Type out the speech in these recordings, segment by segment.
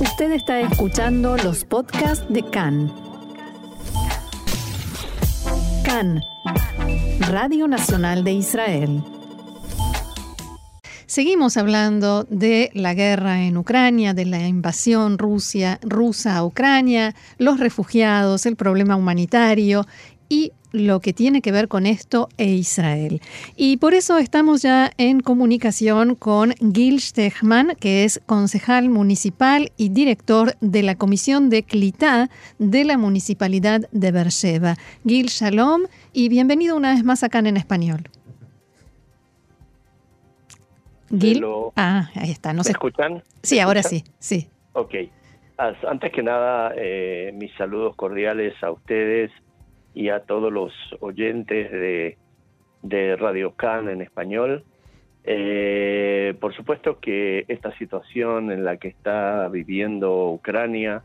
Usted está escuchando los podcasts de CAN. CAN, Radio Nacional de Israel. Seguimos hablando de la guerra en Ucrania, de la invasión rusa a Ucrania, los refugiados, el problema humanitario y lo que tiene que ver con esto e Israel. Y por eso estamos ya en comunicación con Gil Stechman, que es concejal municipal y director de la Comisión de Clitá de la Municipalidad de Beersheba. Gil, shalom y bienvenido una vez más acá en español. Gil. Ah, ahí está. ¿No se escuchan? Sí, ahora sí, sí. Ok. Antes que nada, eh, mis saludos cordiales a ustedes y a todos los oyentes de, de Radio Can en español. Eh, por supuesto que esta situación en la que está viviendo Ucrania,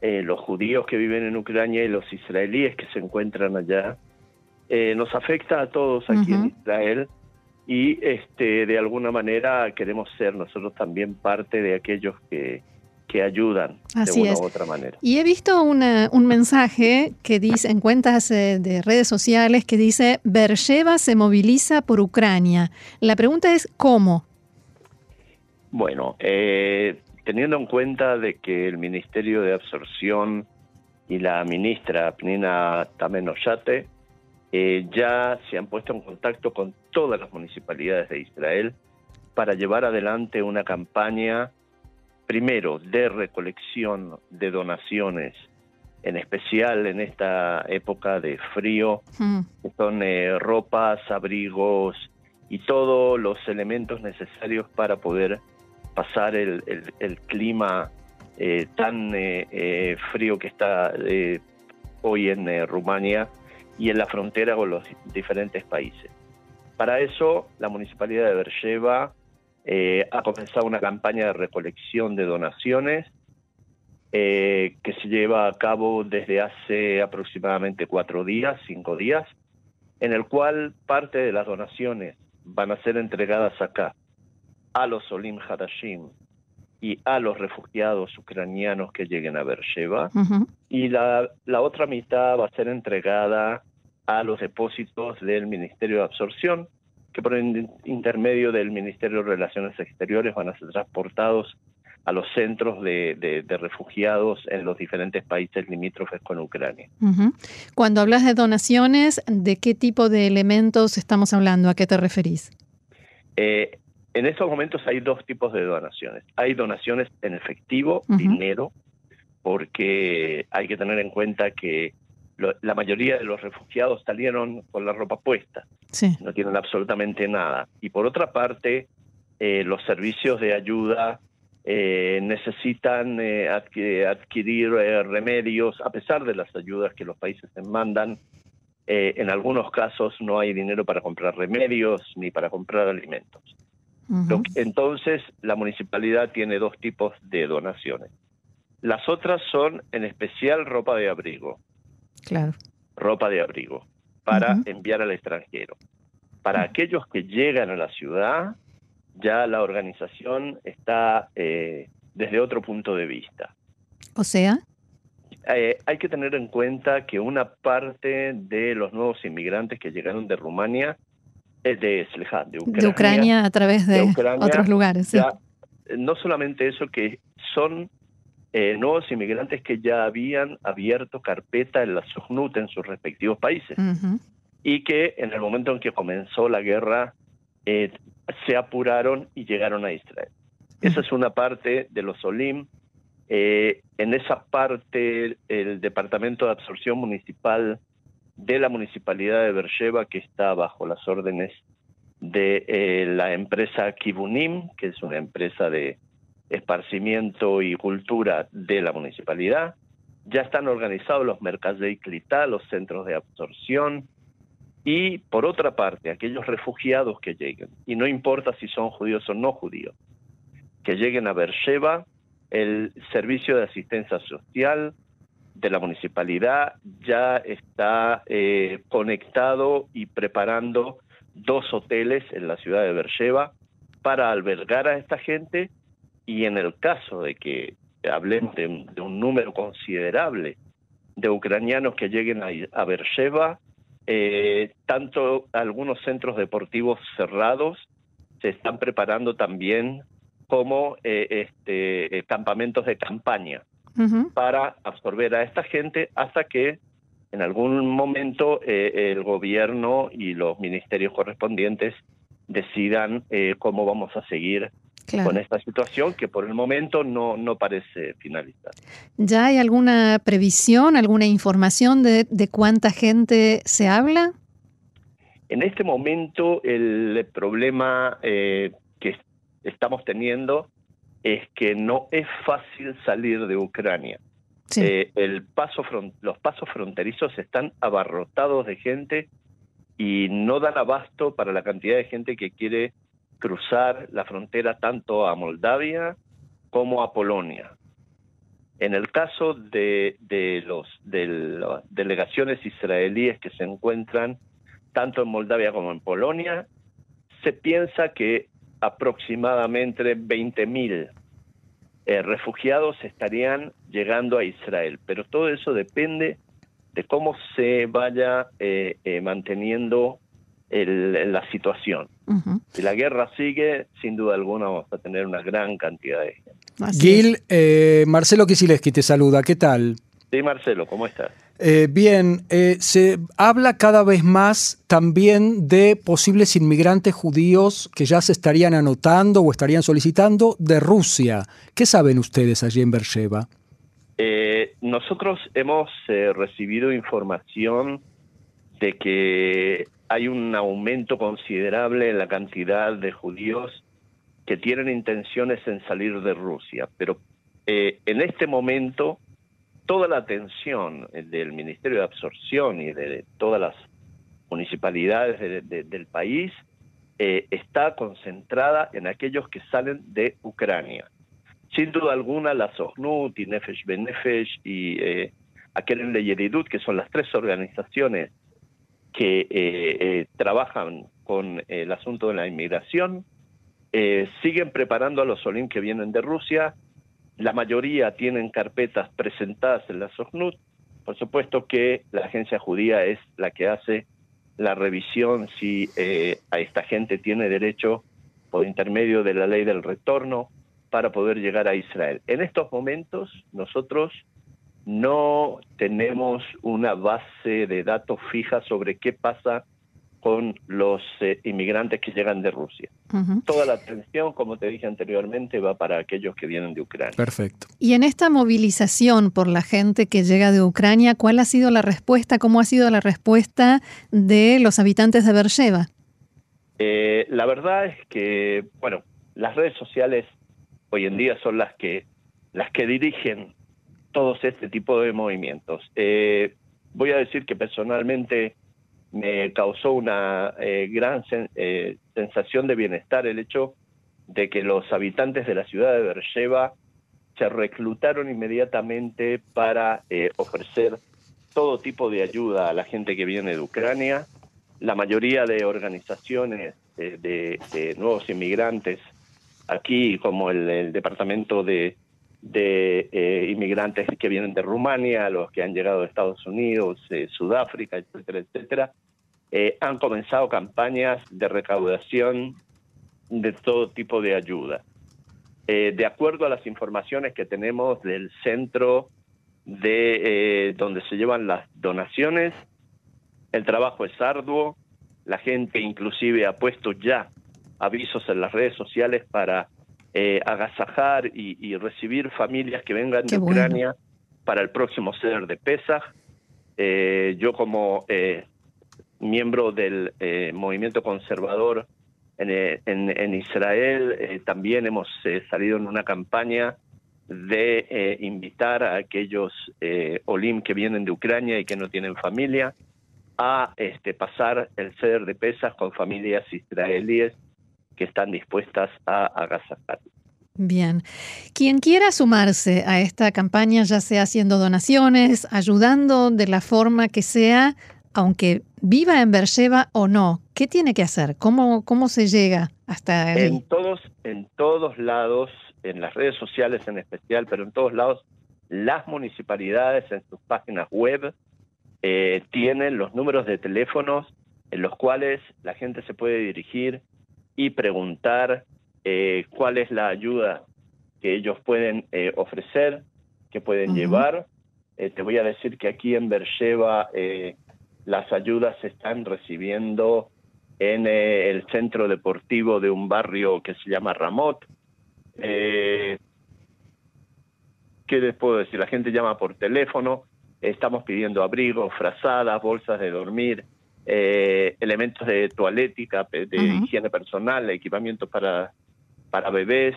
eh, los judíos que viven en Ucrania y los israelíes que se encuentran allá, eh, nos afecta a todos aquí en Israel y este de alguna manera queremos ser nosotros también parte de aquellos que, que ayudan de una u otra manera. Y he visto un mensaje que dice en cuentas eh, de redes sociales que dice Bersheva se moviliza por Ucrania. La pregunta es ¿cómo? Bueno, eh, teniendo en cuenta de que el Ministerio de Absorción y la ministra Pnina Tamenoyate eh, ya se han puesto en contacto con todas las municipalidades de Israel para llevar adelante una campaña primero, de recolección de donaciones, en especial en esta época de frío, hmm. que son eh, ropas, abrigos y todos los elementos necesarios para poder pasar el, clima eh, tan eh, frío que está hoy en Rumania y en la frontera con los diferentes países. Para eso, la Municipalidad de Bercheva eh, ha comenzado una campaña de recolección de donaciones eh, que se lleva a cabo desde hace aproximadamente cuatro días, cinco días, en el cual parte de las donaciones van a ser entregadas acá a los Olim Hadashim y a los refugiados ucranianos que lleguen a Beersheba, y la, la otra mitad va a ser entregada a los depósitos del Ministerio de Absorción, que por intermedio del Ministerio de Relaciones Exteriores van a ser transportados a los centros de, refugiados en los diferentes países limítrofes con Ucrania. Cuando hablas de donaciones, ¿de qué tipo de elementos estamos hablando? ¿A qué te referís? Eh, en estos momentos hay dos tipos de donaciones. Hay donaciones en efectivo, dinero, porque hay que tener en cuenta que la mayoría de los refugiados salieron con la ropa puesta, no tienen absolutamente nada. Y por otra parte, eh, los servicios de ayuda eh, necesitan eh, adquirir remedios, a pesar de las ayudas que los países mandan. en algunos casos no hay dinero para comprar remedios ni para comprar alimentos. entonces, la municipalidad tiene dos tipos de donaciones. Las otras son en especial ropa de abrigo claro. ropa de abrigo para enviar al extranjero. Para aquellos que llegan a la ciudad, ya la organización está eh, desde otro punto de vista. O sea. Eh, hay que tener en cuenta que una parte de los nuevos inmigrantes que llegaron de Rumania es de de Ucrania. De Ucrania a través de, otros lugares. no solamente eso, que son eh, nuevos inmigrantes que ya habían abierto carpeta en la SUGNUT en sus respectivos países y que en el momento en que comenzó la guerra eh, se apuraron y llegaron a Israel. Esa es una parte de los OLIM. Eh, en esa parte, el Departamento de Absorción Municipal de la Municipalidad de Beersheba, que está bajo las órdenes de la empresa Kibunim, que es una empresa de esparcimiento y cultura de la municipalidad. Ya están organizados los mercados de los centros de absorción. Y por otra parte, aquellos refugiados que lleguen, y no importa si son judíos o no judíos, que lleguen a Beersheba, el servicio de asistencia social de la municipalidad ya está eh, conectado y preparando dos hoteles en la ciudad de Beersheba para albergar a esta gente y en el caso de que hablemos de, un número considerable de ucranianos que lleguen a, a Beersheba, eh, tanto algunos centros deportivos cerrados se están preparando también como eh, este, eh, campamentos de campaña para absorber a esta gente hasta que en algún momento el gobierno y los ministerios correspondientes decidan cómo vamos a seguir con esta situación que por el momento no, no parece finalizar. ¿Ya hay alguna previsión, alguna información de, de cuánta gente se habla? En este momento el problema eh, que estamos teniendo es que no es fácil salir de Ucrania. Eh, el paso los pasos fronterizos están abarrotados de gente y no dan abasto para la cantidad de gente que quiere cruzar la frontera tanto a Moldavia como a Polonia. En el caso de, los, de las delegaciones israelíes que se encuentran tanto en Moldavia como en Polonia, se piensa que aproximadamente 20.000 eh, refugiados estarían llegando a Israel, pero todo eso depende de cómo se vaya eh, eh, manteniendo la situación. Si la guerra sigue, sin duda alguna vamos a tener una gran cantidad de gente. Gil, eh, Marcelo Kisileski te saluda, ¿qué tal? Sí, Marcelo, ¿cómo estás? Eh, bien, eh, se habla cada vez más también de posibles inmigrantes judíos que ya se estarían anotando o estarían solicitando de Rusia. ¿Qué saben ustedes allí en Beersheba? nosotros hemos recibido información de que hay un aumento considerable en la cantidad de judíos que tienen intenciones en salir de Rusia, pero eh, en este momento toda la atención del Ministerio de Absorción y de todas las municipalidades del país eh, está concentrada en aquellos que salen de Ucrania. Sin duda alguna, la SOHNUT y Nefesh Benefesh y eh, Akeren Yeridut, que son las tres organizaciones que eh, eh, trabajan con el asunto de la inmigración, eh, siguen preparando a los Olim que vienen de Rusia. La mayoría tienen carpetas presentadas en la SOCNUT. Por supuesto que la agencia judía es la que hace la revisión si a esta gente tiene derecho por intermedio de la ley del retorno para poder llegar a Israel. En estos momentos nosotros no tenemos una base de datos fija sobre qué pasa con los eh, inmigrantes que llegan de Rusia. Toda la atención, como te dije anteriormente, va para aquellos que vienen de Ucrania. Perfecto. Y en esta movilización por la gente que llega de Ucrania, ¿cuál ha sido la respuesta? ¿Cómo ha sido la respuesta de los habitantes de Beersheba? Eh, la verdad es que, bueno, las redes sociales hoy en día son las que las que dirigen todos este tipo de movimientos. Eh, voy a decir que personalmente me causó una eh, gran eh, sensación de bienestar el hecho de que los habitantes de la ciudad de Beersheba se reclutaron inmediatamente para ofrecer todo tipo de ayuda a la gente que viene de Ucrania. La mayoría de organizaciones de, nuevos inmigrantes aquí, como el Departamento de de eh, inmigrantes que vienen de Rumania, los que han llegado de Estados Unidos, eh, Sudáfrica, etcétera, etcétera, eh, han comenzado campañas de recaudación de todo tipo de ayuda. de acuerdo a las informaciones que tenemos del centro de donde se llevan las donaciones, el trabajo es arduo, la gente inclusive ha puesto ya avisos en las redes sociales para eh, agasajar y, recibir familias que vengan de Ucrania para el próximo ceder de Pesach. Eh, yo como eh, miembro del movimiento conservador en, Israel también hemos salido en una campaña de invitar a aquellos olim que vienen de Ucrania y que no tienen familia a este, pasar el ceder de pesas con familias israelíes que están dispuestas a agasajar. Bien. Quien quiera sumarse a esta campaña, ya sea haciendo donaciones, ayudando de la forma que sea, aunque viva en Beersheba o no, ¿qué tiene que hacer? ¿Cómo, cómo se llega hasta En todos, en todos lados en las redes sociales en especial, pero en todos lados, las municipalidades en sus páginas web eh, tienen los números de teléfonos en los cuales la gente se puede dirigir y preguntar eh, cuál es la ayuda que ellos pueden eh, ofrecer, que pueden llevar. te voy a decir que aquí en Bercheva las ayudas se están recibiendo en el centro deportivo de un barrio que se llama Ramot. ¿Qué les puedo decir? La gente llama por teléfono, estamos pidiendo abrigos, frazadas, bolsas de dormir, eh, elementos de toalética, de higiene personal, equipamiento para, para bebés,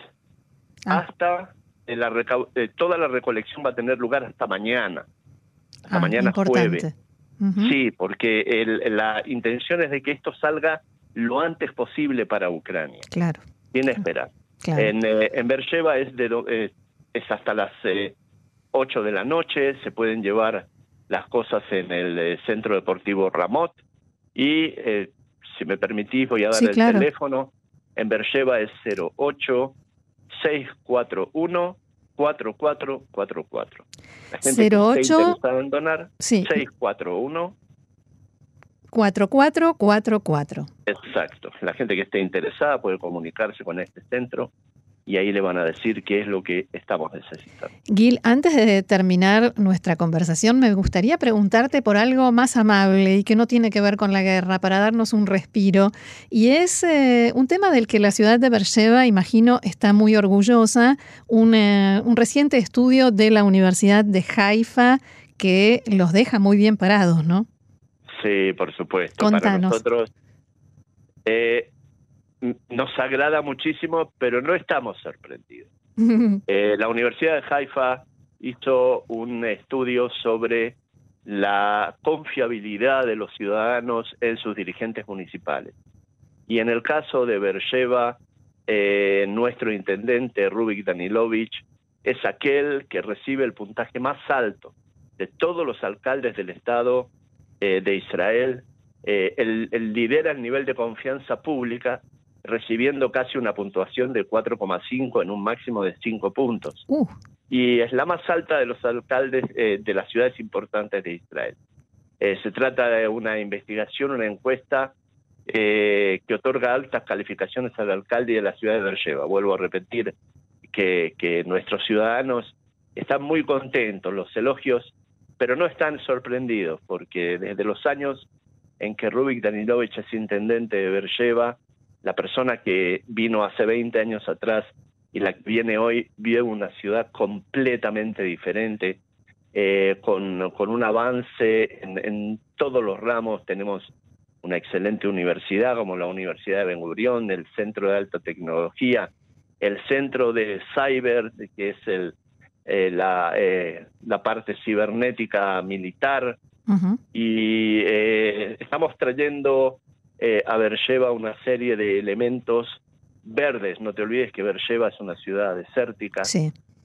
ah. hasta la toda la recolección va a tener lugar hasta mañana, hasta ah, mañana jueves. Sí, porque la intención es de que esto salga lo antes posible para Ucrania. Claro. Tiene esperanza. En, eh, en Bercheva es, de, es hasta las eh, 8 de la noche, se pueden llevar las cosas en el eh, Centro Deportivo Ramot y, eh, si me permitís, voy a dar el teléfono. En Bercheva es 08 641 4444. La gente 08 que esté interesada en donar, sí. 641 4444. Exacto. La gente que esté interesada puede comunicarse con este centro y ahí le van a decir qué es lo que estamos necesitando. Gil, antes de terminar nuestra conversación, me gustaría preguntarte por algo más amable y que no tiene que ver con la guerra, para darnos un respiro, y es eh, un tema del que la ciudad de Beersheba, imagino, está muy orgullosa, un, eh, un reciente estudio de la Universidad de Haifa que los deja muy bien parados, ¿no? Sí, por supuesto. Contanos. Para nosotros, eh, nos agrada muchísimo, pero no estamos sorprendidos. Eh, la Universidad de Haifa hizo un estudio sobre la confiabilidad de los ciudadanos en sus dirigentes municipales. Y en el caso de Bercheva, eh, nuestro intendente Rubik Danilovich es aquel que recibe el puntaje más alto de todos los alcaldes del Estado eh, de Israel. el lidera el nivel de confianza pública recibiendo casi una puntuación de 4,5 en un máximo de 5 puntos. Uh. Y es la más alta de los alcaldes eh, de las ciudades importantes de Israel. Eh, se trata de una investigación, una encuesta eh, que otorga altas calificaciones al alcalde de la ciudad de Beersheba. Vuelvo a repetir que, que nuestros ciudadanos están muy contentos, los elogios, pero no están sorprendidos, porque desde los años en que Rubik Danilovich es intendente de Beersheba, la persona que vino hace 20 años atrás y la que viene hoy vive una ciudad completamente diferente, eh, con, con, un avance en, todos los ramos. Tenemos una excelente universidad como la Universidad de Ben Gurión, el Centro de Alta Tecnología, el Centro de Cyber, que es el, eh, la, eh, la parte cibernética militar, y estamos trayendo eh, a Bercheva una serie de elementos verdes. No te olvides que Bercheva es una ciudad desértica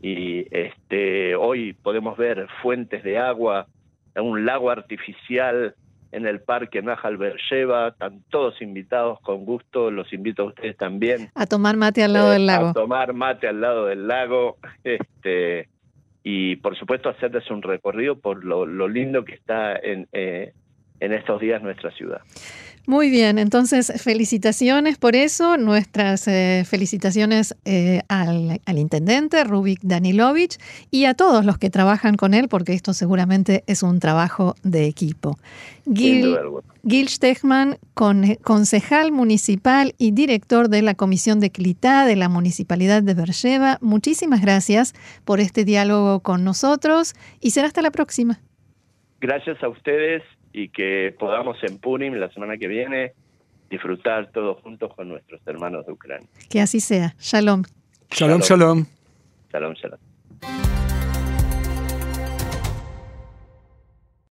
y este, hoy podemos ver fuentes de agua, un lago artificial en el parque Najal Bercheva, están todos invitados con gusto, los invito a ustedes también. A tomar mate al lado del lago. A tomar mate al lado del lago, este, y por supuesto hacerles un recorrido por lo, lindo que está en, eh, en estos días nuestra ciudad. Muy bien, entonces felicitaciones por eso, nuestras eh, felicitaciones eh, al, intendente Rubik Danilovich y a todos los que trabajan con él, porque esto seguramente es un trabajo de equipo. Gil, Gil Stechman, concejal municipal y director de la Comisión de Clitá de la Municipalidad de Bercheva, muchísimas gracias por este diálogo con nosotros y será hasta la próxima. Gracias a ustedes y que podamos en Purim la semana que viene disfrutar todos juntos con nuestros hermanos de Ucrania. Que así sea. Shalom. Shalom, shalom. Shalom, shalom.